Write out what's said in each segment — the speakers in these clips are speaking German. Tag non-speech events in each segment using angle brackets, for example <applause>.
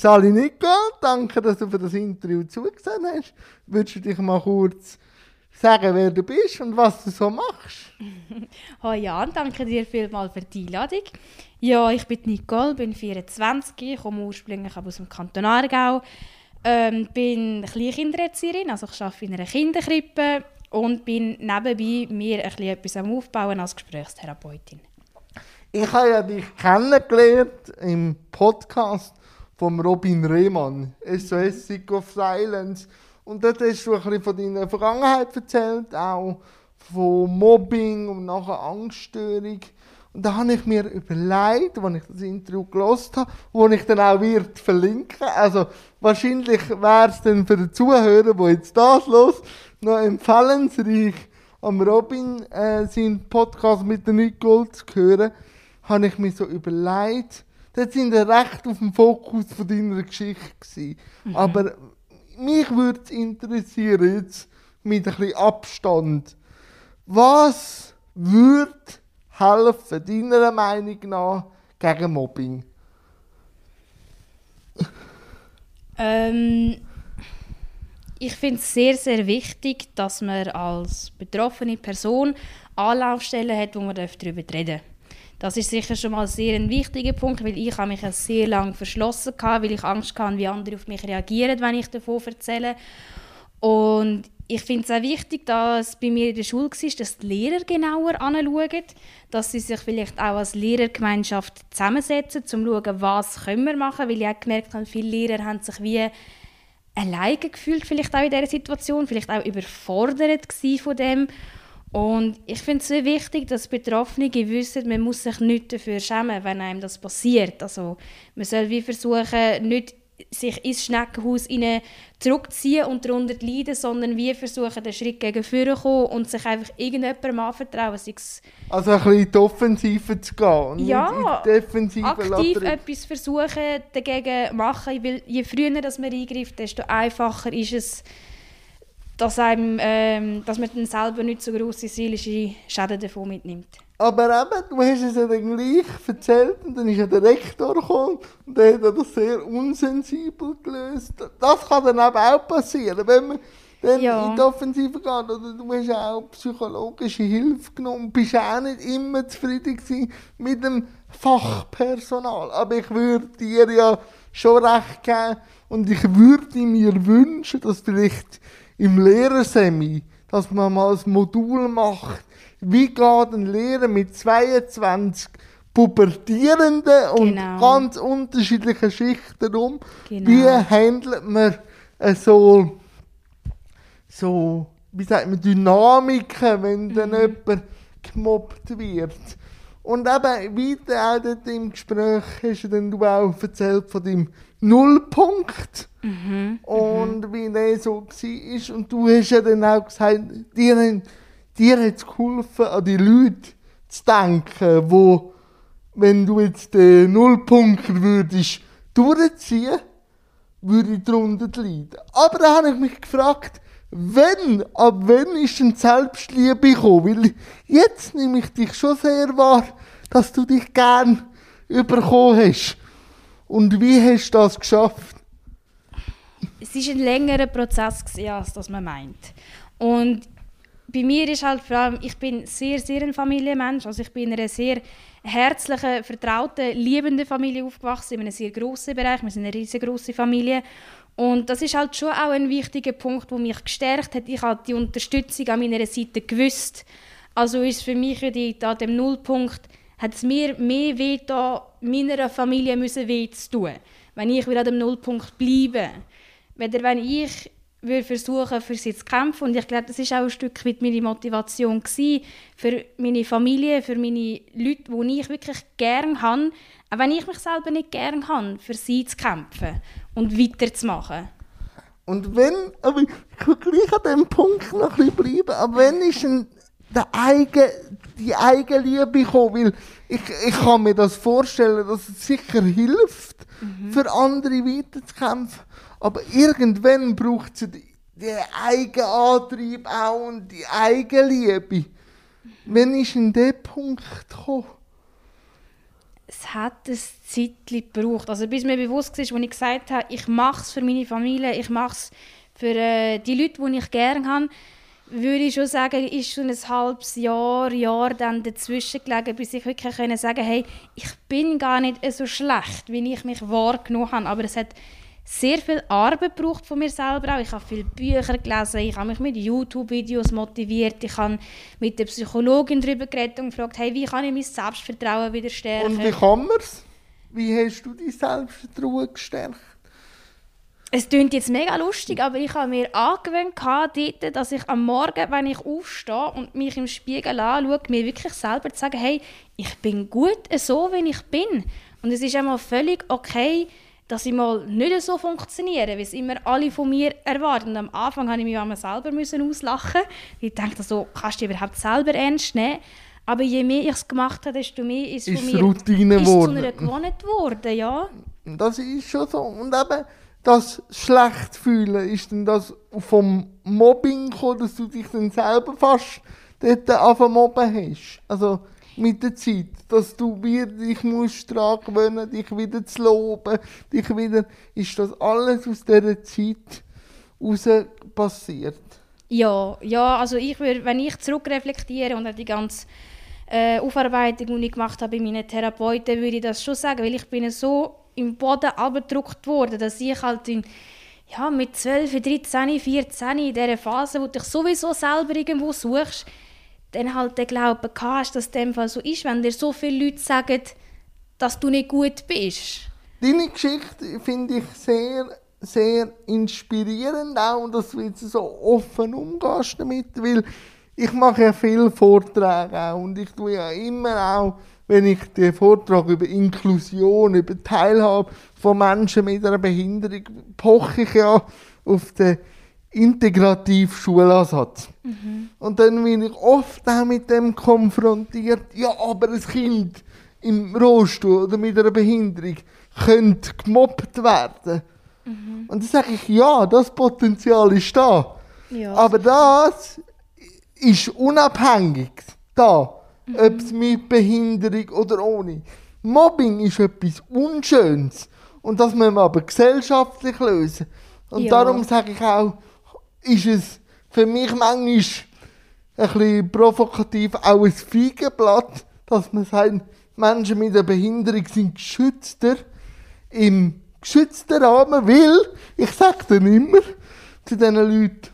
Sally Nicole, danke, dass du für das Interview zugesehen hast. Würdest du dich mal kurz sagen, wer du bist und was du so machst? <laughs> Hallo Jan, danke dir vielmals für die Einladung. Ja, ich bin Nicole, bin 24, komme ursprünglich aus dem Kanton Aargau, ähm, bin Kleinkindererzieherin, also ich arbeite in einer Kinderkrippe und bin nebenbei mir ein etwas am Aufbauen als Gesprächstherapeutin. Ich habe ja dich kennengelernt im Podcast von Robin Rehmann, SOS Sick of Silence. Und dort hast du ein bisschen von deiner Vergangenheit erzählt, auch von Mobbing und nachher Angststörung. Und da habe ich mir überlegt, als ich das Interview gelesen habe, wo ich dann auch wird verlinken Also wahrscheinlich wäre es dann für den Zuhörer, der jetzt das los, noch empfehlensreich, am Robin äh, seinen Podcast mit der Nicole zu hören, habe ich mir so überlegt, dort sind wir recht auf dem Fokus von deiner Geschichte Mhm. Aber mich würde es interessieren, jetzt mit ein bisschen Abstand, was würde helfen, deiner Meinung nach, gegen Mobbing? Ähm, ich finde es sehr, sehr wichtig, dass man als betroffene Person Anlaufstellen hat, wo man darüber reden darf. Das ist sicher schon mal sehr ein wichtiger Punkt, weil ich habe mich sehr lange verschlossen hatte, weil ich Angst hatte, wie andere auf mich reagieren, wenn ich davon erzähle. Und ich finde es auch wichtig, dass bei mir in der Schule war, dass die Lehrer genauer anschauen, dass sie sich vielleicht auch als Lehrergemeinschaft zusammensetzen, um zu schauen, was können wir machen, weil ich auch gemerkt habe, viele Lehrer haben sich wie alleine gefühlt, vielleicht auch in dieser Situation, vielleicht auch überfordert von dem. Und ich finde es sehr wichtig, dass Betroffene wissen, man muss sich nicht dafür schämen, wenn einem das passiert. Also man soll wie versuchen, nicht sich ins Schneckenhaus zurückziehen und darunter leiden, sondern wie versuchen, den Schritt gegen vorne zu kommen und sich einfach irgendjemandem anvertrauen. Also ein bisschen in die Offensive zu gehen und ja, Defensive aktiv lassen. etwas versuchen dagegen machen, weil je früher dass man eingreift, desto einfacher ist es, dass, einem, ähm, dass man dann selber nicht so grosse seelische Schäden davon mitnimmt. Aber eben, du hast es ja dann gleich erzählt und dann ist ja der Rektor gekommen und der hat das sehr unsensibel gelöst. Das kann dann eben auch passieren, wenn man dann ja. in die Offensive geht. Oder du hast auch psychologische Hilfe genommen, bist auch nicht immer zufrieden mit dem Fachpersonal. Aber ich würde dir ja schon recht geben und ich würde mir wünschen, dass vielleicht im Lehrersemi, dass man mal ein Modul macht, wie geht ein Lehrer mit 22 Pubertierenden und genau. ganz unterschiedlichen Schichten um? Genau. Wie handelt man so, so, wie sagt man, Dynamiken, wenn mhm. dann jemand gemobbt wird? Und eben weiter auch dort im Gespräch hast du dann auch erzählt von deinem Nullpunkt. Mhm, und mhm. wie der so war. Und du hast ja dann auch gesagt, dir, dir hat es geholfen, an die Leute zu denken, wo, wenn du jetzt den Nullpunkt würdest durchziehen, würde ich darunter leiden. Aber da habe ich mich gefragt, wenn, ab wann ist denn Selbstliebe gekommen? Weil jetzt nehme ich dich schon sehr wahr, dass du dich gern überkommen hast. Und wie hast du das geschafft? Es war ein längerer Prozess, als das man meint. Und bei mir ist halt vor allem, ich bin sehr, sehr ein Familienmensch. Also ich bin in einer sehr herzlichen, vertrauten, liebenden Familie aufgewachsen, in einem sehr grossen Bereich. Wir sind eine riesengroße Familie. Und das ist halt schon auch ein wichtiger Punkt, der mich gestärkt hat. Ich habe die Unterstützung an meiner Seite gewusst. Also ist für mich an dem Nullpunkt hat es mir mehr weh da meiner Familie müssen weh zu tun, wenn ich wieder an dem Nullpunkt bleibe. Weder wenn ich will versuchen, für sie zu kämpfen. Und ich glaube, das ist auch ein Stück weit meine Motivation gewesen, für meine Familie, für meine Leute, die ich wirklich gerne habe, auch wenn ich mich selber nicht gerne habe, für sie zu kämpfen und weiterzumachen. Und wenn, aber ich kann gleich an dem Punkt noch ein bisschen bleiben, aber wenn ist ein der eigen, die Eigenliebe bekommen, weil ich, ich kann mir das vorstellen, dass es sicher hilft, mhm. für andere weiterzukämpfen, aber irgendwann braucht es die, den eigenen Antrieb auch und die Eigenliebe. Mhm. Wann ist in der Punkt gekommen? es hat ein Zeitchen gebraucht. Also bis mir bewusst war, als ich gesagt habe, ich mache es für meine Familie, ich mache es für äh, die Leute, die ich gerne habe, würde ich schon sagen, ist schon ein halbes Jahr, Jahr dann dazwischen gelegen, bis ich wirklich können sagen hey, ich bin gar nicht so schlecht, wie ich mich wahrgenommen habe. Aber es hat sehr viel Arbeit gebraucht von mir selber auch. Ich habe viele Bücher gelesen, ich habe mich mit YouTube-Videos motiviert, ich habe mit der Psychologin darüber geredet und gefragt, hey, wie kann ich mein Selbstvertrauen wieder stärken? Und wie kann man es? Wie hast du dein Selbstvertrauen gestärkt? Es klingt jetzt mega lustig, aber ich habe mir angewöhnt, dort, dass ich am Morgen, wenn ich aufstehe und mich im Spiegel anschaue, mir wirklich selber zu sagen, hey, ich bin gut so, wie ich bin. Und es ist einmal völlig okay, dass ich mal nicht so funktioniere, wie es immer alle von mir erwarten. Und am Anfang musste ich mich einmal selber müssen auslachen. Ich dachte so, kannst du dich überhaupt selber ernst nehmen? Aber je mehr ich es gemacht habe, desto mehr ist es von mir Routine ist zu einer Gewohnheit geworden, ja. Das ist schon so. Und eben, das schlecht fühlen, ist dann das vom Mobbing gekommen, dass du dich dann selber fast dort auf mobben hast. Also mit der Zeit, dass du dich musst daran gewöhnen, dich wieder zu loben, dich wieder, ist das alles aus dieser Zeit raus passiert? Ja, ja, also ich würde, wenn ich zurückreflektiere und die ganze äh, Aufarbeitung, die ich gemacht habe bei meinen Therapeuten, würde ich das schon sagen, weil ich bin so im Boden abgedruckt worden, dass ich halt in, ja, mit 12, 13, 14 in dieser Phase, wo du dich sowieso selber irgendwo suchst, dann halt den Glauben hast, dass es in dem Fall so ist, wenn dir so viele Leute sagen, dass du nicht gut bist. Deine Geschichte finde ich sehr, sehr inspirierend auch, dass du so offen umgehst damit, weil ich mache ja viele Vorträge auch und ich tue ja immer auch wenn ich den Vortrag über Inklusion, über Teilhabe von Menschen mit einer Behinderung, poche ich ja auf den Integrativ-Schulansatz. Mhm. Und dann bin ich oft auch mit dem konfrontiert, ja, aber ein Kind im Rollstuhl oder mit einer Behinderung könnte gemobbt werden. Mhm. Und dann sage ich, ja, das Potenzial ist da. Ja. Aber das ist unabhängig da mhm. ob es mit Behinderung oder ohne. Mobbing ist etwas Unschönes und das müssen wir aber gesellschaftlich lösen. Und ja. darum sage ich auch, ist es für mich manchmal ein bisschen provokativ auch ein Feigenblatt, dass man sagt, Menschen mit einer Behinderung sind geschützter im geschützten Rahmen, weil, ich sage dann immer zu diesen Leuten,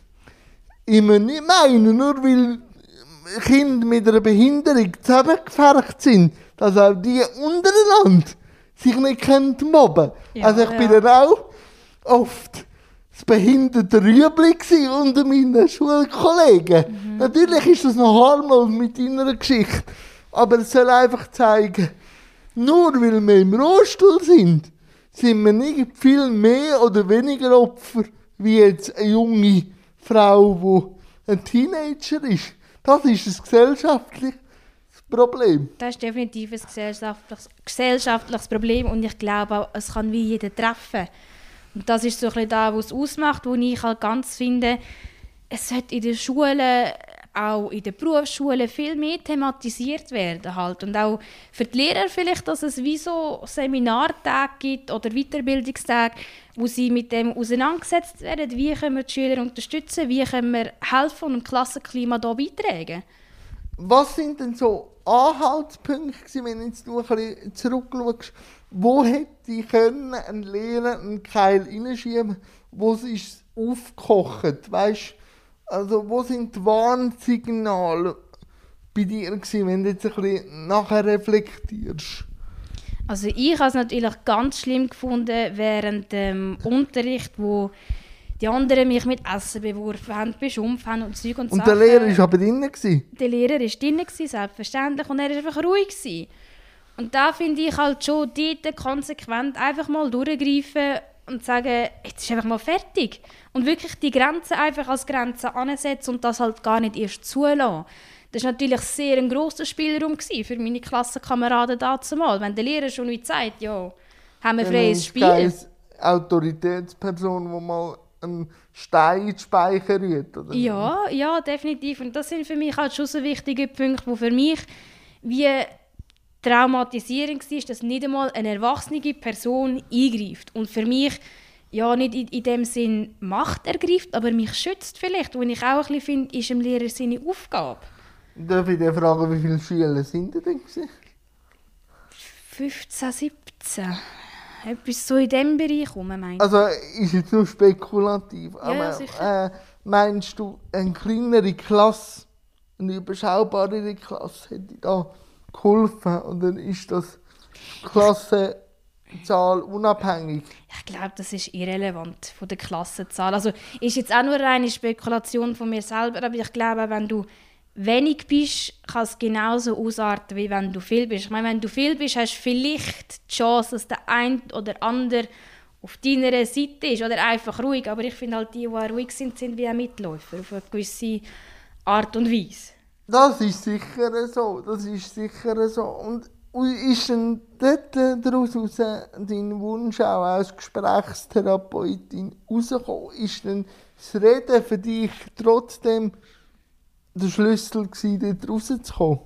immer nicht meinen, nur weil Kinder mit einer Behinderung zusammengefärbt sind, dass auch die untereinander sich nicht können mobben ja, Also ich ja. bin dann auch oft das behinderte Rüebli unter meinen Schulkollegen. Mhm. Natürlich ist das noch harmlos mit deiner Geschichte, aber es soll einfach zeigen, nur weil wir im Rollstuhl sind, sind wir nicht viel mehr oder weniger Opfer wie jetzt eine junge Frau, die ein Teenager ist. Das ist ein gesellschaftliches Problem. Das ist definitiv ein gesellschaftliches, gesellschaftliches Problem und ich glaube auch, es kann wie jeder treffen. Und das ist so ein bisschen da, was es ausmacht, wo ich halt ganz finde, es sollte in den Schulen, auch in den Berufsschulen viel mehr thematisiert werden halt. Und auch für die Lehrer vielleicht, dass es wie so Seminartage gibt oder Weiterbildungstage, wo sie mit dem auseinandergesetzt werden, wie können wir die Schüler unterstützen, wie können wir helfen und im Klassenklima hier beitragen. Was sind denn so Anhaltspunkte, wenn du jetzt noch ein zurückschaust, wo hätte ich können ein Lehrer einen Keil reinschieben wo es ist aufgekocht, weißt also wo sind die Warnsignale bei dir gewesen, wenn du jetzt ein bisschen nachher reflektierst? Also ich habe es natürlich ganz schlimm gefunden während dem Unterricht, wo die anderen mich mit Essen beworfen haben, beschimpft haben und Zeug und, und Sachen. Und der Lehrer war aber drinnen? Der Lehrer war drinnen, selbstverständlich, und er war einfach ruhig. Gewesen. Und da finde ich halt schon dort konsequent einfach mal durchgreifen und sagen, jetzt ist einfach mal fertig. Und wirklich die Grenzen einfach als Grenze ansetzen und das halt gar nicht erst zulassen. Das war natürlich sehr ein grosser Spielraum für meine Klassenkameraden dazumal. Wenn der Lehrer schon nicht sagt, ja, haben wir freies Spiel. Keine Autoritätsperson, die mal einen Stein in den Speicher rührt, oder? Ja, ja, definitiv. Und das sind für mich halt schon so wichtige Punkte, die für mich wie traumatisierend war, dass nicht einmal eine erwachsene Person eingreift. Und für mich ja nicht in, in dem Sinn Macht ergreift, aber mich schützt vielleicht. Und ich auch ein bisschen finde, ist dem Lehrer seine Aufgabe. Darf ich dir fragen, wie viele Schüler sind denn gewesen? 15, 17. Etwas so in diesem Bereich rum, meinst Also ist jetzt nur spekulativ, Ja, aber sicher. äh, meinst du, eine kleinere Klasse, eine überschaubarere Klasse hätte da geholfen oder ist das Klassenzahl unabhängig? Ich glaube, das ist irrelevant von der Klassenzahl. Also ist jetzt auch nur eine Spekulation von mir selber, aber ich glaube, wenn du wenig bist, kann es genauso ausarten, wie wenn du viel bist. Ich meine, wenn du viel bist, hast du vielleicht die Chance, dass der ein oder andere auf deiner Seite ist oder einfach ruhig. Aber ich finde halt, die, die ruhig sind, sind wie auch Mitläufer auf eine gewisse Art und Weise. Das ist sicher so, das ist sicher so. Und ist denn dort daraus heraus dein Wunsch auch als Gesprächstherapeutin rausgekommen? Ist denn das Reden für dich trotzdem der Schlüssel gewesen, dort rauszukommen?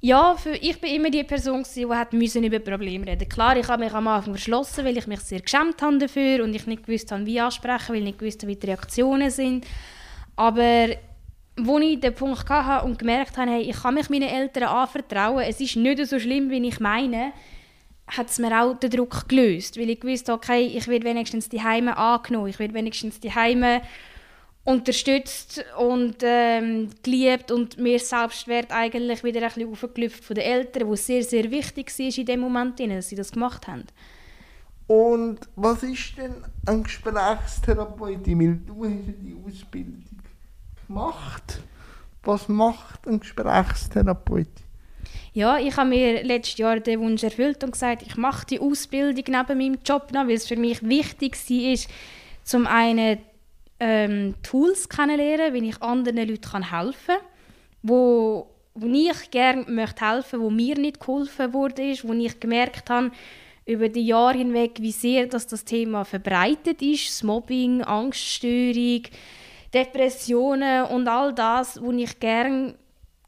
Ja, für, ich bin immer die Person, die hat über Probleme reden Klar, ich habe mich am Anfang verschlossen, weil ich mich sehr geschämt habe dafür und ich nicht gewusst habe, wie ansprechen, weil ich nicht gewusst habe, wie die Reaktionen sind. Aber als ich den Punkt hatte und gemerkt habe, hey, ich kann mich meinen Eltern anvertrauen, es ist nicht so schlimm, wie ich meine, hat es mir auch den Druck gelöst, weil ich wusste, okay, ich werde wenigstens die Heime angenommen, ich werde wenigstens die Heime unterstützt und ähm, geliebt und mir Selbstwert eigentlich wieder ein bisschen aufgelüpft von den Eltern, wo es sehr, sehr wichtig war in dem Moment, dass sie das gemacht haben. Und was ist denn ein Gesprächstherapeutin? Weil du hast ja die Ausbildung gemacht. Was macht ein Gesprächstherapeutin? Ja, ich habe mir letztes Jahr den Wunsch erfüllt und gesagt, ich mache die Ausbildung neben meinem Job noch, weil es für mich wichtig war, zum einen ähm, Tools kennenlernen, wie ich anderen Leuten helfen kann, wo, wo ich gerne möchte helfen wo mir nicht geholfen wurde, wo ich gemerkt habe, über die Jahre hinweg, wie sehr dass das Thema verbreitet ist, das Mobbing, Angststörung, Depressionen und all das, wo ich gerne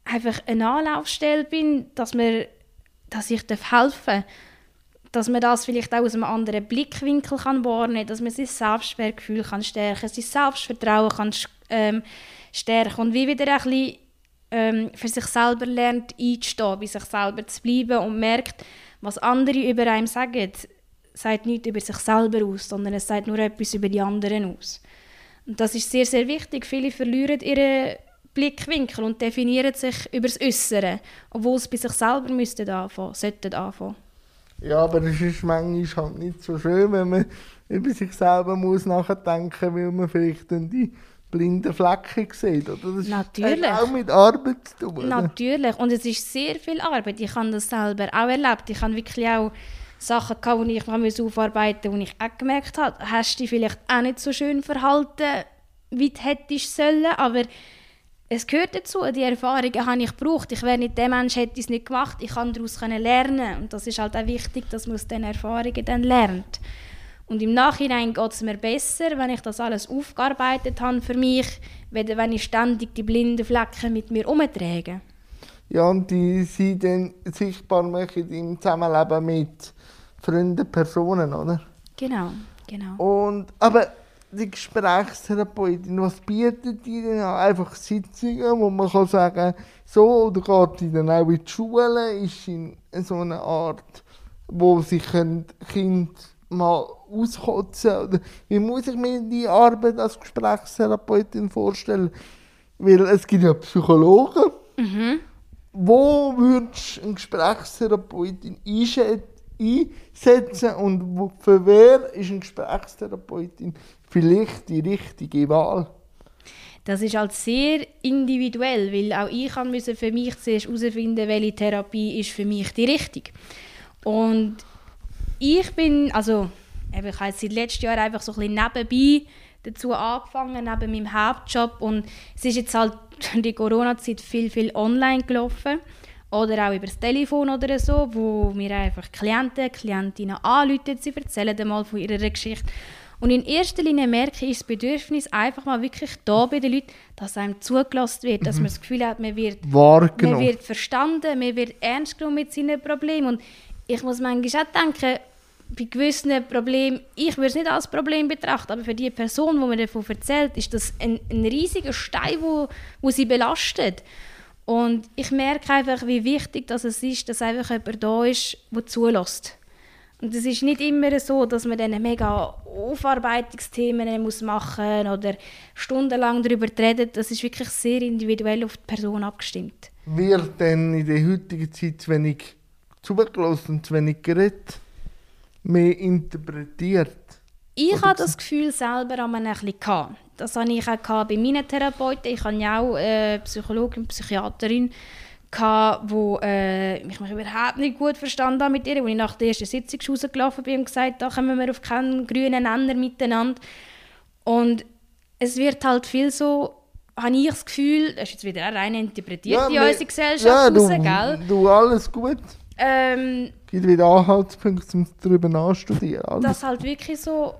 einfach eine Anlaufstelle bin, dass, mir, dass ich helfen darf dass man das vielleicht auch aus einem anderen Blickwinkel kann wahrnehmen kann, dass man sein Selbstwertgefühl kann stärken kann, sein Selbstvertrauen kann ähm, stärken und wie wieder ein bisschen ähm, für sich selber lernt einzustehen, bei sich selber zu bleiben und merkt, was andere über einem sagen, sagt nicht über sich selber aus, sondern es sagt nur etwas über die anderen aus. Und das ist sehr, sehr wichtig. Viele verlieren ihren Blickwinkel und definieren sich über das Äußere, obwohl es bei sich selber müssten anfangen, sollten anfangen. Ja, aber es ist manchmal halt nicht so schön, wenn man über sich selber muss nachdenken weil man vielleicht dann die blinden Flecken sieht. Oder? Das Natürlich. hat auch mit Arbeit zu tun. Natürlich. Und es ist sehr viel Arbeit. Ich habe das selber auch erlebt. Ich habe wirklich auch Sachen gehabt, die ich aufarbeiten musste, wo ich auch gemerkt habe, hast du dich vielleicht auch nicht so schön verhalten, wie du hättest sollen, aber es gehört dazu, die Erfahrungen habe ich gebraucht. Ich wäre nicht der Mensch, hätte es nicht gemacht. Ich kann daraus lernen. Und das ist halt auch wichtig, dass man aus diesen Erfahrungen dann lernt. Und im Nachhinein geht es mir besser, wenn ich das alles aufgearbeitet habe für mich, wenn ich ständig die blinden Flecken mit mir umtrage. Ja, und die sind dann sichtbar machen im Zusammenleben mit Freunden, Personen, oder? Genau, genau. Und, aber die Gesprächstherapeutin, was bietet die denn an? Einfach Sitzungen, wo man kann sagen so, oder geht die dann auch in die Schule, ist in so einer Art, wo sich ein Kind mal auskotzen oder wie muss ich mir die Arbeit als Gesprächstherapeutin vorstellen? Weil es gibt ja Psychologen. Mhm. Wo würdest du eine Gesprächstherapeutin einsetzen und für wer ist eine Gesprächstherapeutin vielleicht die richtige Wahl? Das ist halt sehr individuell, weil auch ich musste für mich zuerst herausfinden, welche Therapie ist für mich die richtige. Und ich bin, also ich habe seit letztem Jahr einfach so ein bisschen nebenbei dazu angefangen, neben meinem Hauptjob und es ist jetzt halt <laughs> der Corona-Zeit viel, viel online gelaufen oder auch über das Telefon oder so, wo mir einfach Klienten, Klientinnen anrufen, sie erzählen mal von ihrer Geschichte Und in erster Linie merke ich das Bedürfnis einfach mal wirklich da bei den Leuten, dass einem zugelassen wird, dass mhm. man das Gefühl hat, man wird, man wird verstanden, man wird ernst genommen mit seinen Problemen. Und ich muss manchmal auch denken, bei gewissen Problemen, ich würde es nicht als Problem betrachten, aber für die Person, die mir davon erzählt, ist das ein, ein riesiger Stein, wo, wo sie belastet. Und ich merke einfach, wie wichtig das ist, dass einfach jemand da ist, der zulässt. Und es ist nicht immer so, dass man dann mega Aufarbeitungsthemen muss machen oder stundenlang darüber reden. Das ist wirklich sehr individuell auf die Person abgestimmt. Wird denn in der heutigen Zeit zu wenig zugelassen und zu wenig geredet? mehr interpretiert? Ich habe das Gefühl selber an ein bisschen Das hatte ich auch bei meinen Therapeuten. Ich habe ja auch eine äh, Psychologin, Psychiaterin, gehabt, wo äh, mich überhaupt nicht gut verstanden habe mit ihr, wo ich nach der ersten Sitzung rausgelaufen bin und gesagt da kommen wir auf keinen grünen Nenner miteinander. Und es wird halt viel so, habe ich das Gefühl, das ist jetzt wieder rein interpretiert ja, in unserer Gesellschaft ja, raus, du, gell? du, alles gut. Ähm, gibt wieder Anhaltspunkte, um darüber nachzustudieren. Das halt wirklich so,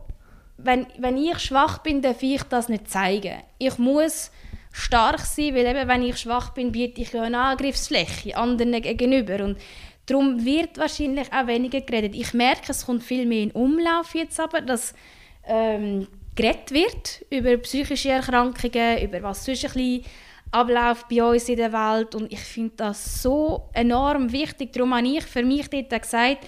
wenn, wenn ich schwach bin, darf ich das nicht zeigen. Ich muss stark sein, weil eben, wenn ich schwach bin, biete ich eine Angriffsfläche anderen gegenüber. Und darum wird wahrscheinlich auch weniger geredet. Ich merke, es kommt viel mehr in Umlauf jetzt aber, dass ähm, geredet wird über psychische Erkrankungen, über was sonst ein bisschen abläuft bei uns in der Welt. Und ich finde das so enorm wichtig. Darum habe ich für mich dort gesagt,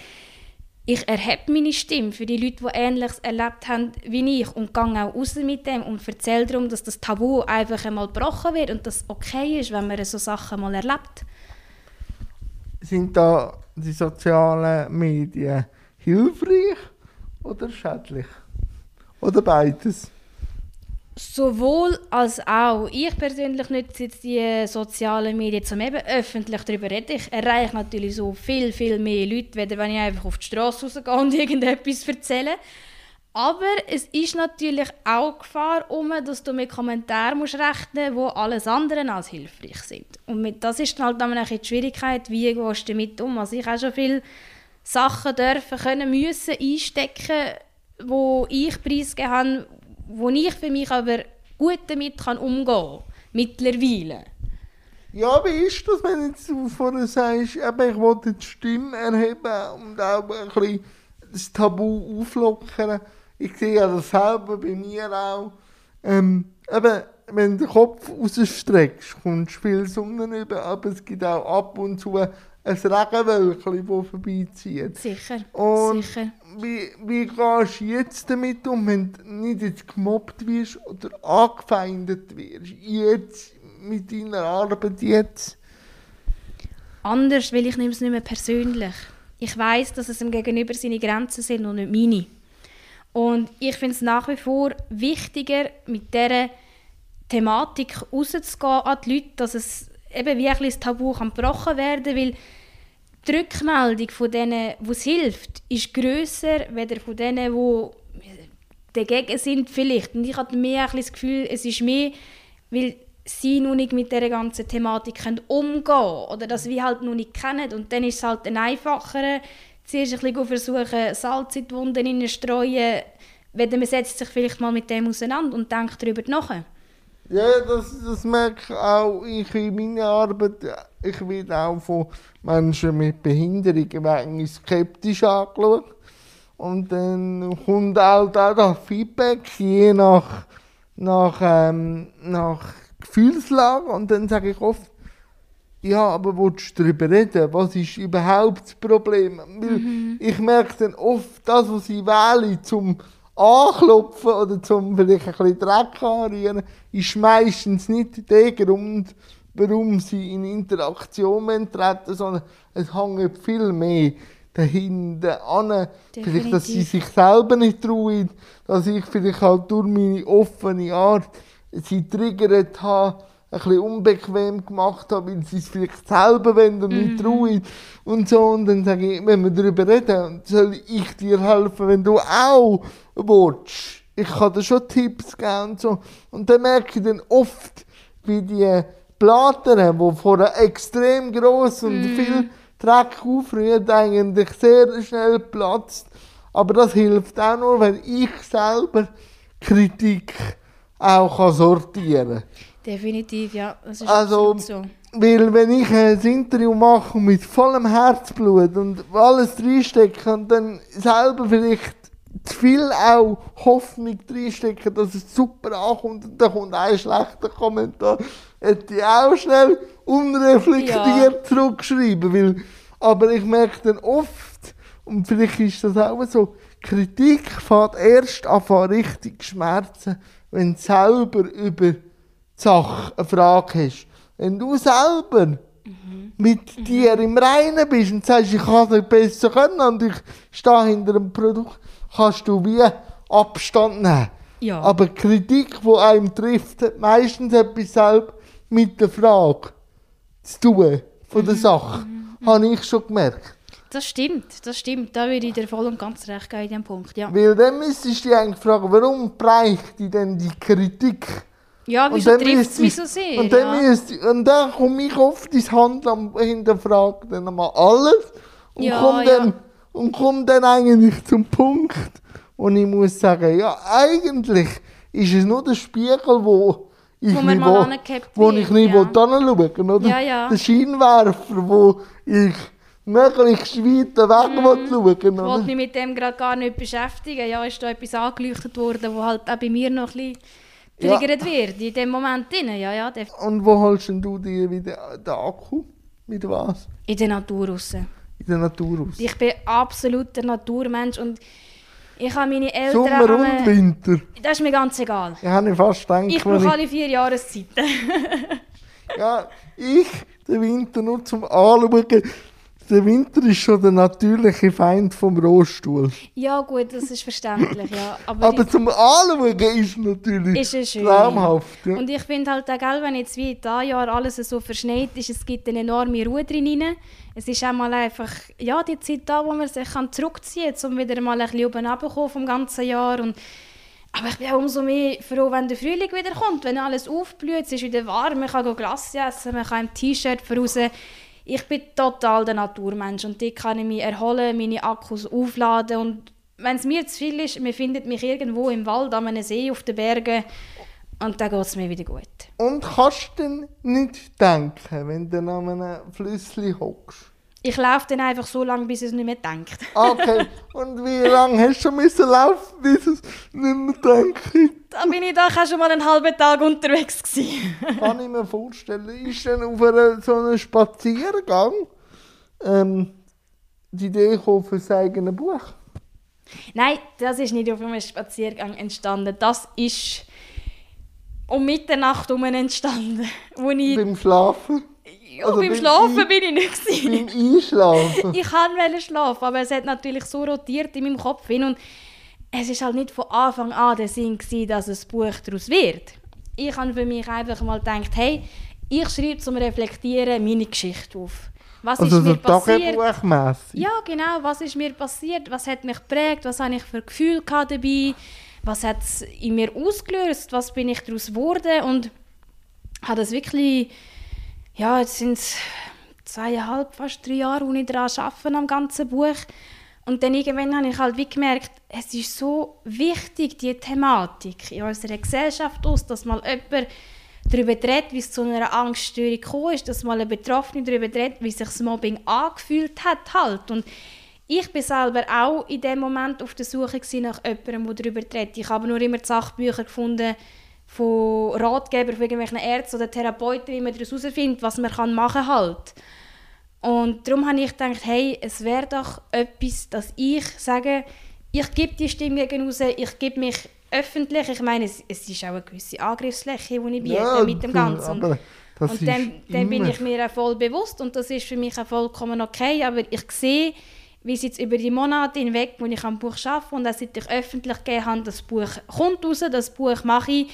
ich erhebe meine Stimme für die Leute, die Ähnliches erlebt haben wie ich und gehe auch raus mit dem und erzähle darum, dass das Tabu einfach einmal gebrochen wird und dass es okay ist, wenn man so Sachen mal erlebt. Sind da die sozialen Medien hilfreich oder schädlich? Oder beides? Sowohl als auch. Ich persönlich nutze jetzt die sozialen Medien, um eben öffentlich darüber zu reden. Ich erreiche natürlich so viel, viel mehr Leute, weder wenn ich einfach auf die Straße rausgehe und <laughs> irgendetwas erzähle. Aber es ist natürlich auch Gefahr, dass du mit Kommentaren musst rechnen musst, die alles andere als hilfreich sind. Und mit, das ist halt dann die Schwierigkeit, wie gehst du damit um. Also ich habe schon viele Sachen dürfen, können, müssen einstecken, wo ich preisgegeben habe, wo ich für mich aber gut damit kann umgehen kann, mittlerweile. Ja, wie ist das, wenn du vorher sagst, eben, ich wollte die Stimme erheben und auch ein bisschen das Tabu auflockern. Ich sehe ja das selber bei mir auch. Ähm, eben, wenn du den Kopf rausstreckst, kommt viel Sonne über, aber es gibt auch ab und zu ein Regenwölkchen, das vorbeizieht. Sicher, und sicher. Wie, wie gehst du jetzt damit um, wenn du nicht jetzt gemobbt wirst oder angefeindet wirst? Jetzt, mit deiner Arbeit jetzt? Anders, weil ich nehme es nicht mehr persönlich. Ich weiß, dass es ihm gegenüber seine Grenzen sind und nicht meine. Und ich finde es nach wie vor wichtiger, mit dieser Thematik rauszugehen an die Leute, dass es eben wie ein Tabu kann gebrochen werden weil die Rückmeldung von denen, die es hilft, ist grösser weder von denen, die dagegen sind vielleicht. Und ich habe mehr ein das Gefühl, es ist mehr, weil sie noch nicht mit dieser ganzen Thematik können umgehen können oder dass wir halt noch nicht kennen. Und dann ist es halt ein einfacher, zuerst ein bisschen versuchen, Salz in die Wunden streuen, wenn man setzt sich vielleicht mal mit dem auseinander und denkt darüber nach. Ja, das, das merke auch ich in meiner Arbeit. Ich werde auch von Menschen mit Behinderungen manchmal skeptisch angeschaut. Und dann kommt auch da das Feedback, je nach, nach, ähm, nach Gefühlslage. Und dann sage ich oft, ja, aber willst du darüber reden? Was ist überhaupt das Problem? Mhm. ich merke dann oft, das, was ich wähle, zum anklopfen oder zum vielleicht ein bisschen Dreck anrühren, ist meistens nicht der Grund, warum sie in Interaktion treten, sondern es hängt viel mehr dahinter an. Vielleicht, dass sie sich selber nicht trauen, dass ich vielleicht halt durch meine offene Art sie triggert habe, ein bisschen unbequem gemacht habe, weil sie es vielleicht selber wollen und nicht mhm. trauen. Und so, und dann sage ich, wenn wir darüber reden, soll ich dir helfen, wenn du auch willst. Ich kann dir schon Tipps geben und so. Und dann merke ich dann oft, wie die Platten, die vorher extrem gross und mm. viel Dreck aufrühren, eigentlich sehr schnell platzt. Aber das hilft auch nur, wenn ich selber Kritik auch sortieren kann. Definitiv, ja. Das ist also, so. Weil wenn ich ein Interview mache mit vollem Herzblut und alles reinstecke und dann selber vielleicht zu viel auch Hoffnung reinstecken, dass es super ankommt und dann kommt ein schlechter Kommentar, hätte ich auch schnell unreflektiert ja. zurückgeschrieben. Weil, aber ich merke dann oft, und vielleicht ist das auch so, Kritik fährt erst an richtig schmerzen, wenn du selber über die Sache eine Frage hast. Wenn du selber mhm. mit mhm. dir im Reinen bist und sagst, ich kann es besser können und ich stehe hinter einem Produkt, kannst du wie Abstand nehmen. Ja. Aber Kritik, die einem trifft, hat meistens etwas selbst mit der Frage zu tun von der mhm. Sache. Mhm. Habe ich schon gemerkt. Das stimmt, das stimmt. Da würde ich dir voll und ganz recht geben in diesem Punkt, ja. Weil dann müsstest du dich eigentlich fragen, warum bräuchte ich denn die Kritik? Ja, wieso trifft es mich so sehr? Und dann, ja. und dann komme ich oft ins Handeln hinterfragen dann einmal alles und ja, komme dann, und komm dann eigentlich zum Punkt, wo ich muss sagen, ja, eigentlich ist es nur der Spiegel, wo ich wo nicht, wo, wo ich nicht ja. hinschauen oder? Ja, ja. Der Scheinwerfer, wo ich möglichst weit weg mm, schauen Ich wollte mich mit dem gerade gar nicht beschäftigen. Ja, ist da etwas angeleuchtet worden, wo halt auch bei mir noch ein bisschen triggert ja. wird, in dem Moment drin. Ja, ja, Und wo holst du dir wieder den Akku? Mit was? In der Natur raus. In der Natur raus? Ich bin absolut der Naturmensch und ich habe meine Eltern... Sommer und Winter? Das ist mir ganz egal. Ich habe fast gedacht... Ich brauche alle vier Jahreszeiten. ja, ich, den Winter nur zum Anschauen der Winter ist schon der natürliche Feind vom Rohstuhl. Ja gut, das ist verständlich, ja. Aber, Aber zum Anschauen ist natürlich ist traumhaft. Ja. Und ich finde halt auch, gell, wenn jetzt wie in diesem Jahr alles so verschneit ist, es gibt eine enorme Ruhe drin. Es ist auch mal einfach ja, die Zeit da, wo man sich kann zurückziehen kann, um wieder mal ein bisschen oben runterzukommen vom ganzen Jahr. Und aber ich bin auch umso mehr froh, wenn der Frühling wieder kommt, wenn alles aufblüht, es ist wieder warm, man kann Glas essen, man kann im T-Shirt voraus ich bin total der Naturmensch und dort kann ich mich erholen, meine Akkus aufladen und wenn es mir zu viel ist, man findet mich irgendwo im Wald, an einem See, auf den Bergen und dann geht es mir wieder gut. Und kannst du nicht denken, wenn du an einem Flüssli hockst? Ich laufe dann einfach so lange, bis es nicht mehr denkt. <laughs> okay. Und wie lange hast du schon müssen laufen, bis es nicht mehr denkt? Da bin ich doch auch schon mal einen halben Tag unterwegs gewesen. <laughs> Kann ich mir vorstellen. Ist dann auf einer, so einem Spaziergang ähm, die Idee gekommen für sein eigenes Buch? Nein, das ist nicht auf einem Spaziergang entstanden. Das ist um Mitternacht herum entstanden. Wo ich Beim Schlafen? Ja, also beim Schlafen I bin ich nicht. Gewesen. Beim Einschlafen? <laughs> ich wollte schlafen, aber es hat natürlich so rotiert in meinem Kopf hin und es war halt nicht von Anfang an der Sinn, gewesen, dass ein Buch daraus wird. Ich habe für mich einfach mal gedacht, hey, ich schreibe zum Reflektieren meine Geschichte auf. Was also ist mir so passiert? Ja, genau. Was ist mir passiert? Was hat mich geprägt? Was habe ich für Gefühle dabei? Was hat es in mir ausgelöst? Was bin ich daraus geworden? Und habe das wirklich ja, jetzt sind es zweieinhalb, fast drei Jahre, wo ich daran arbeite, am ganzen Buch. Und dann irgendwann habe ich halt wie gemerkt, es ist so wichtig, die Thematik in unserer Gesellschaft aus, dass mal jemand darüber redet, wie es zu einer Angststörung gekommen ist, dass mal ein Betroffener darüber redet, wie sich das Mobbing angefühlt hat halt. Und ich bin selber auch in dem Moment auf der Suche nach jemandem, der darüber redet. Ich habe nur immer die Sachbücher gefunden, von Ratgebern von irgendwelchen Ärzten oder Therapeuten, wie man daraus herausfindet, was man kann machen kann. Halt. Und darum habe ich gedacht, hey, es wäre doch etwas, dass ich sage, ich gebe die Stimme gegen raus, ich gebe mich öffentlich. Ich meine, es, es ist auch eine gewisse Angriffsfläche, die ich biete ja, mit dem Ganzen. Und, und dann, dann bin ich mir auch voll bewusst und das ist für mich auch vollkommen okay, aber ich sehe, wie es jetzt über die Monate hinweg, wo ich am Buch arbeite und auch seit ich öffentlich gegeben habe, das Buch kommt raus, das Buch mache ich,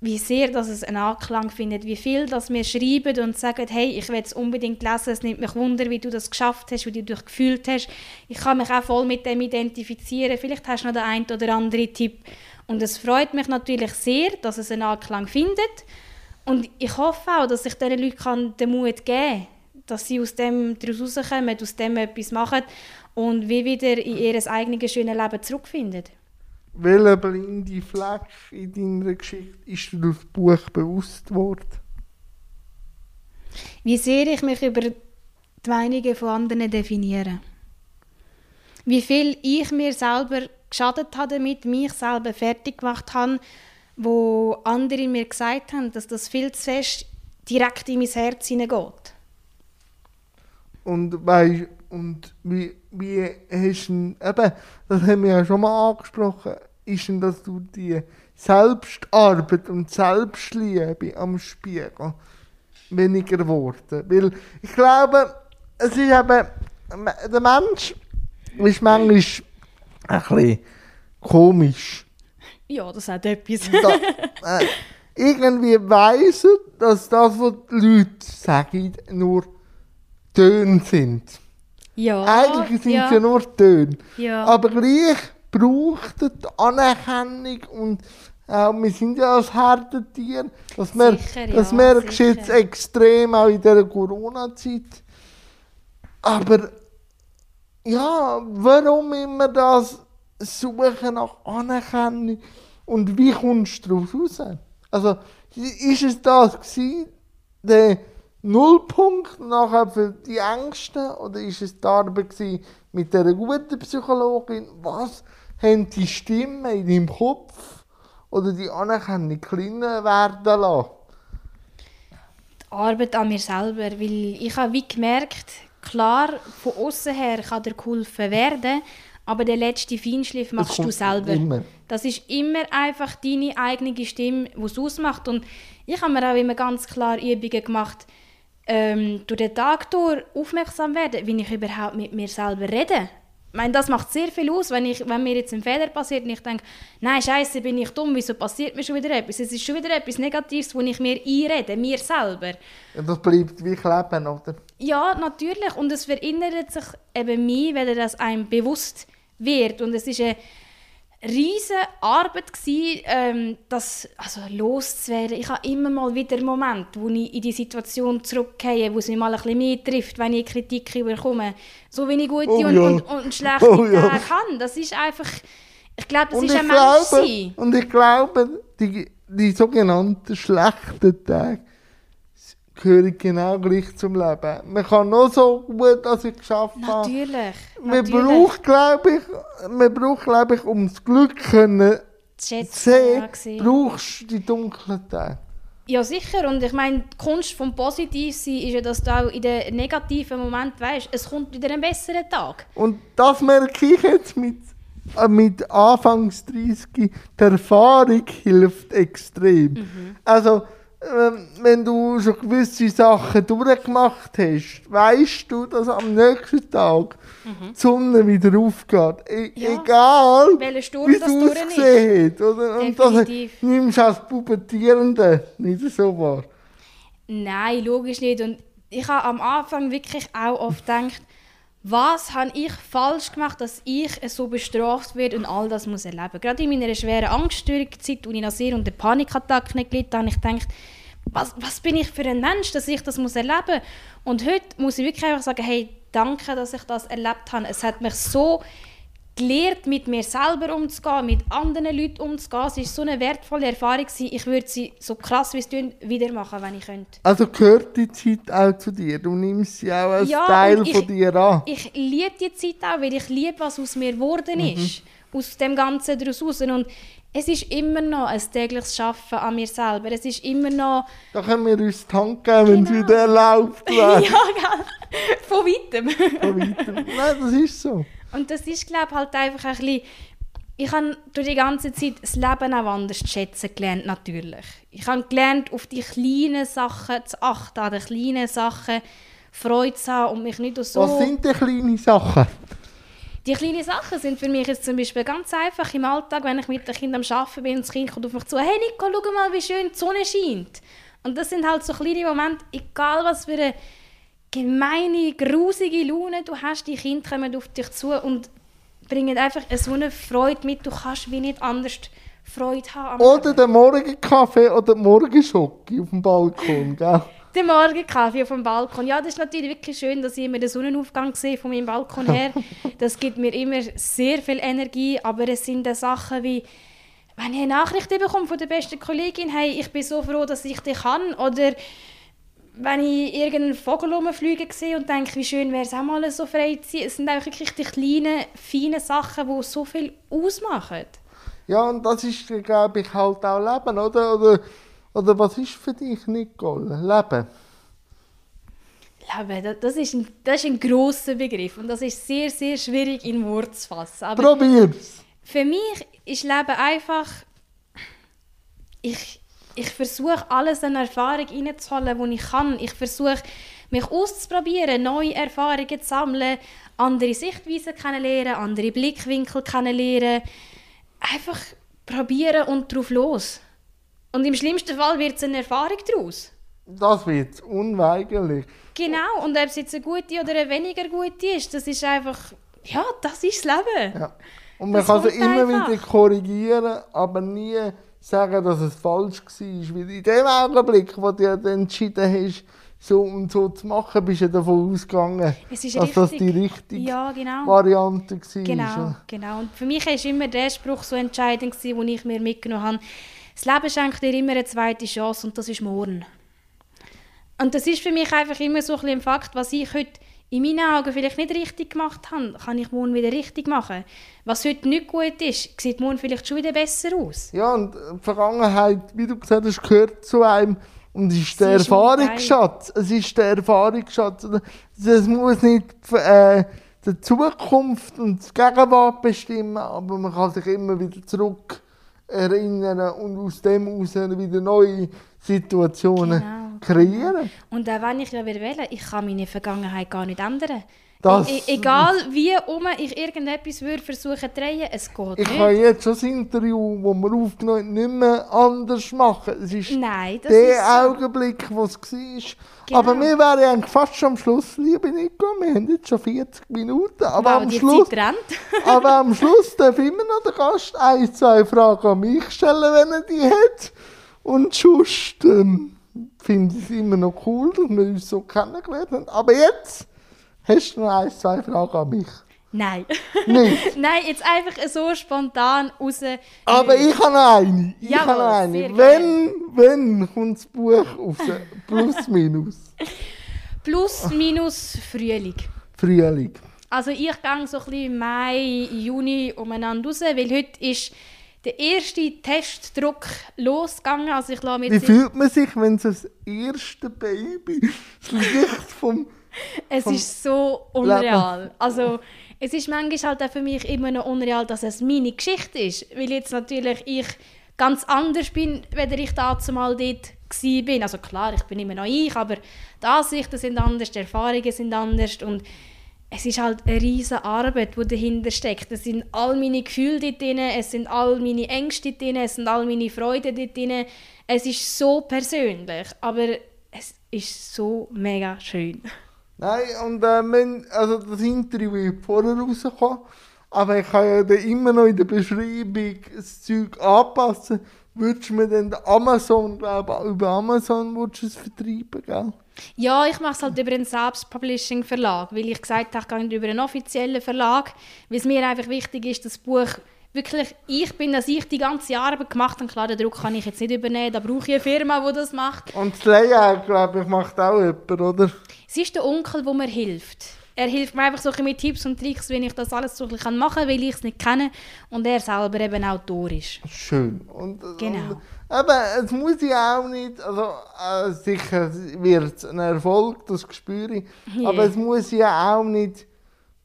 wie sehr dass es einen Anklang findet, wie viel dass wir schreiben und sagen, hey, ich will es unbedingt lesen, es nimmt mich Wunder, wie du das geschafft hast, wie du dich gefühlt hast. Ich kann mich auch voll mit dem identifizieren. Vielleicht hast du noch den einen oder anderen Tipp. Und es freut mich natürlich sehr, dass es einen Anklang findet. Und ich hoffe auch, dass ich diesen Leuten den Mut geben kann, dass sie aus dem daraus rauskommen, aus dem etwas machen. und wie wieder in ihr eigenes schönes Leben zurückfinden. Welcher blinde Fleck in deiner Geschichte ist dir das Buch bewusst geworden? Wie sehr ich mich über die Meinungen von anderen definiere. Wie viel ich mir selber geschadet habe damit, mich selber fertig gemacht habe, wo andere mir gesagt haben, dass das viel zu fest direkt in mein Herz hineingeht. Und, weißt, und wie, wie hast du, eben, das haben wir ja schon mal angesprochen, ist denn, dass du die Selbstarbeit und Selbstliebe am Spiegel weniger geworden? Weil ich glaube, es ist eben, der Mensch ist manchmal ein bisschen komisch. Ja, das hat etwas. da, äh, irgendwie weiss er, dass das, was die Leute sagen, nur Töne sind. Ja. Eigentlich sind ja. es ja nur Töne. Ja. Aber gleich braucht die Anerkennung und äh, wir sind ja als Herdentier. Das, mer Sicher, ja, das merkst du jetzt extrem auch in dieser Corona-Zeit. Aber ja, warum immer das Suchen nach Anerkennung und wie kommst du daraus raus? Also, ist es das gewesen, der Nullpunkt nachher für die Ängste oder ist es die Arbeit gewesen mit einer guten Psychologin? Was haben die Stimmen in deinem Kopf oder die Anerkennung kleiner werden lassen? die Arbeit an mir selber, weil ich habe wie gemerkt, klar, von außen her kann dir geholfen werden, aber der letzte Feinschliff machst du selber. immer. Das ist immer einfach deine eigene Stimme, die es ausmacht. Und ich habe mir auch immer ganz klar Übungen gemacht, ähm, durch den Tag durch aufmerksam werden, wie ich überhaupt mit mir selber rede. Meine, das macht sehr viel aus, wenn, ich, wenn mir jetzt ein Fehler passiert und ich denke, nein, scheiße, bin ich dumm, wieso passiert mir schon wieder etwas? Es ist schon wieder etwas Negatives, wo ich mir einrede, mir selber. Ja, das bleibt wie kleben, oder? Ja, natürlich. Und es verinnert sich eben mich, wenn das einem bewusst wird. Und es ist eine riesige Arbeit gewesen, ähm, das also loszuwerden. Ich habe immer mal wieder einen Moment, wo ich in die Situation zurückgehe, wo es mich mal ein bisschen mehr trifft, wenn ich Kritik bekomme. So wie ich gute Oh und, ja. und, und schlechte <laughs> Oh ja. Tage habe. Das ist einfach... Ich glaube, das und ist ein Mensch glaube, sein. Und ich glaube, die, die sogenannten schlechten Tage gehören genau gleich zum Leben. Man kann noch so gut, als ich geschafft habe. Natürlich. Man braucht, glaube ich, man braucht, glaube ich, um das Glück können sehen, brauchst du die dunklen Tage. Ja, sicher. Und ich meine, die Kunst vom Positivsein ist ja, dass du auch in den negativen Momenten weißt, es kommt wieder ein besserer Tag. Und das merke ich jetzt mit, äh, mit Anfangs 30. Die Erfahrung hilft extrem. Mhm. Also, wenn du schon gewisse Sachen durchgemacht hast, weißt du, dass am nächsten Tag die Sonne wieder aufgeht. E Mhm. Ja. Egal, wie es das ausgesehen hat. Oder? Und das Definitiv. nimmst du als Pubertierende nicht so wahr. Nein, logisch nicht. Und ich habe am Anfang wirklich auch oft gedacht, was habe ich falsch gemacht, dass ich so bestraft werde und all das muss erleben. Gerade in meiner schweren Angststörungszeit, wo ich noch sehr unter Panikattacken gelitten habe, ich gedacht, was, was bin ich für ein Mensch, dass ich das muss erleben muss. Und heute muss ich wirklich einfach sagen, hey, danke, dass ich das erlebt habe. Es hat mich so gelernt, mit mir selber umzugehen, mit anderen Leuten umzugehen. Es war so eine wertvolle Erfahrung. Ich würde sie so krass wie es tun, wieder machen, wenn ich könnte. Also gehört die Zeit auch zu dir. Du nimmst sie auch als Ja, Teil und von ich- dir an. Ich liebe die Zeit auch, weil ich liebe, was aus mir geworden ist. Aus dem Ganzen daraus raus. Und es ist immer noch ein tägliches Schaffen an mir selber. Es ist immer noch... Da können wir uns die Hand geben, wenn es Genau. wieder erlaubt <laughs> ja, wird. gell? Von weitem. Nein, das ist so. Und das ist, glaube ich, halt einfach ein bisschen... Ich habe durch die ganze Zeit das Leben auch anders zu schätzen gelernt, natürlich. Ich habe gelernt, auf die kleinen Sachen zu achten, an den kleinen Sachen Freude zu haben und mich nicht so... Was sind denn kleine Sachen? Die kleinen Sachen sind für mich jetzt zum Beispiel ganz einfach im Alltag, wenn ich mit dem Kind am Arbeiten bin und das Kind kommt auf mich zu, hey Nico, schau mal, wie schön die Sonne scheint. Und das sind halt so kleine Momente, egal was für eine gemeine, grusige Laune du hast, die Kinder kommen auf dich zu und bringen einfach so eine Freude mit, du kannst wie nicht anders Freude haben. Oder der Morgenkaffee oder die Morgenschocke auf dem Balkon, <laughs> gell? Den Morgenkaffee auf dem Balkon. Ja, das ist natürlich wirklich schön, dass ich immer den Sonnenaufgang sehe von meinem Balkon her. <laughs> Das gibt mir immer sehr viel Energie, aber es sind dann Sachen wie wenn ich eine Nachricht bekomme von der besten Kollegin, hey, ich bin so froh, dass ich dich kann, oder wenn ich irgendeinen Vogel rumfliegen sehe und denke, wie schön wäre es auch mal so frei zu sein. Es sind einfach wirklich die kleinen, feinen Sachen, die so viel ausmachen. Ja, und das ist, glaube ich, halt auch Leben, oder? Oder, oder was ist für dich, Nicole? Leben? Leben, das ist, ein, das ist ein grosser Begriff und das ist sehr, sehr schwierig in Worte zu fassen. Aber Probier's! Für mich ist Leben einfach... Ich, ich versuche, alles an Erfahrung reinzuholen, die ich kann. Ich versuche, mich auszuprobieren, neue Erfahrungen zu sammeln, andere Sichtweisen kennenlernen, andere Blickwinkel kennenlernen. Einfach probieren und drauf los. Und im schlimmsten Fall wird es eine Erfahrung daraus. Das wird unweigerlich. Genau, und ob es jetzt eine gute oder eine weniger gute ist, das ist einfach, ja, das ist das Leben. Ja. Und man das kann sie immer einfach. wieder korrigieren, aber nie sagen, dass es falsch war. Weil in dem Augenblick, wo du dann entschieden hast, so und so zu machen, bist du davon ausgegangen, dass richtig. das die richtige ja, genau. Variante war. Genau, genau. Und für mich war immer der Spruch so entscheidend, den ich mir mitgenommen habe. Das Leben schenkt dir immer eine zweite Chance und das ist morgen. Und das ist für mich einfach immer so ein, ein Fakt, was ich heute in meinen Augen vielleicht nicht richtig gemacht habe, kann ich morgen wieder richtig machen. Was heute nicht gut ist, sieht morgen vielleicht schon wieder besser aus. Ja, und die Vergangenheit, wie du gesagt hast, gehört zu einem. Und es ist der Erfahrungsschatz. Es ist der Erfahrungsschatz. Es muss nicht äh, die Zukunft und die Gegenwart bestimmen, aber man kann sich immer wieder zurück erinnern und aus dem heraus wieder neue Situationen genau kreieren. Und auch wenn ich ja will, ich kann meine Vergangenheit gar nicht ändern. Das, e egal wie um ich irgendetwas würde versuchen zu drehen, es geht ich nicht. Ich kann jetzt schon das Interview, das wir aufgenommen haben, nicht mehr anders machen. Es ist Nein, das der ist Augenblick, wo es war. Genau. Aber wir wären fast schon am Schluss, liebe Nico. Wir haben jetzt schon 40 Minuten. Aber wow, am Schluss, <laughs> aber am Schluss darf immer noch der Gast ein, zwei Fragen an mich stellen, wenn er die hat. Und sonst... Ähm, finde ich es immer noch cool, dass wir uns so kennengelernt haben. Aber jetzt hast du noch ein, zwei Fragen an mich. Nein. Nicht? <laughs> Nein, jetzt einfach so spontan raus. Aber ich habe noch eine. Ich Jawohl, habe noch eine. Wenn, wenn kommt das Buch raus? Plus, <laughs> minus. Plus, minus Frühling. Frühling. Also ich gehe so ein bisschen Mai, Juni umeinander raus, weil heute ist der erste Testdruck losgegangen. Also ich mir Wie fühlt man sich, wenn so das erste Baby das Gesicht vom <laughs> Es vom ist so unreal. Leben. Also es ist manchmal halt auch für mich immer noch unreal, dass es meine Geschichte ist. Weil jetzt natürlich ich ganz anders bin, wenn ich dazu mal dort war. Also klar, ich bin immer noch ich, aber die Ansichten sind anders, die Erfahrungen sind anders und es ist halt eine riesige Arbeit, die dahinter steckt. Es sind all meine Gefühle dort drin, es sind all meine Ängste drin, es sind all meine Freuden dort drin. Es ist so persönlich, aber es ist so mega schön. Nein, und äh, wenn, also das Interview ist vorher rausgekommen, aber ich kann ja dann immer noch in der Beschreibung das Zeug anpassen. Würdest du mir dann Amazon, über Amazon würdest du es vertreiben, gell? Ja, ich mache es halt über einen Selbst-Publishing-Verlag, weil ich gesagt habe, ich gehe nicht über einen offiziellen Verlag, weil es mir einfach wichtig ist, dass das Buch wirklich ich bin, dass ich die ganze Arbeit gemacht habe. Klar, den Druck kann ich jetzt nicht übernehmen, da brauche ich eine Firma, die das macht. Und das Layout, glaube ich, macht auch jemand, oder? Es ist der Onkel, der mir hilft. Er hilft mir einfach so mit Tipps und Tricks, wie ich das alles so machen kann, weil ich es nicht kenne und er selber eben Autor ist. Schön. Und, genau. Aber es muss ja auch nicht, also äh, sicher wird es ein Erfolg, das spüre ich, yeah. aber es muss ja auch nicht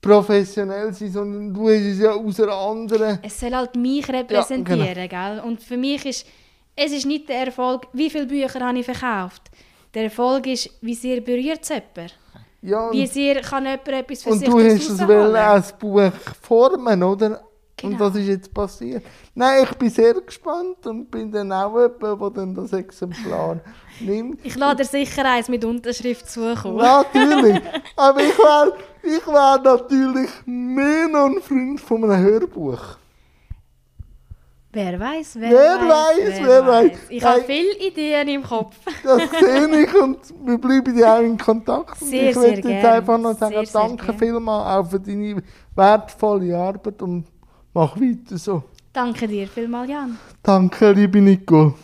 professionell sein, sondern du hast es ja aus einer anderen... Es soll halt mich repräsentieren, ja, genau. gell? Und für mich ist, es ist nicht der Erfolg, wie viele Bücher habe ich verkauft. Der Erfolg ist, wie sehr berührt es jemand. Ja, wie sehr kann jemand etwas für und sich Und du hast es als Buch formen, oder? Genau. Und das ist jetzt passiert. Nein, ich bin sehr gespannt und bin dann auch jemand, der dann das Exemplar <laughs> nimmt. Ich lade dir sicher eins mit Unterschrift zukommen. Natürlich. <laughs> Aber ich wäre ich wär natürlich mehr noch ein Freund von einem Hörbuch. Wer weiß, wer, wer weiß, wer, wer weiß. Ich habe viele Ideen im Kopf. Das sehe ich <laughs> und wir bleiben ja auch in Kontakt. Sehr, ich möchte jetzt einfach noch sagen, sehr, danke sehr vielmals auch für deine wertvolle Arbeit und mach weiter so. Danke dir vielmals, Jan. Danke, liebe Nico.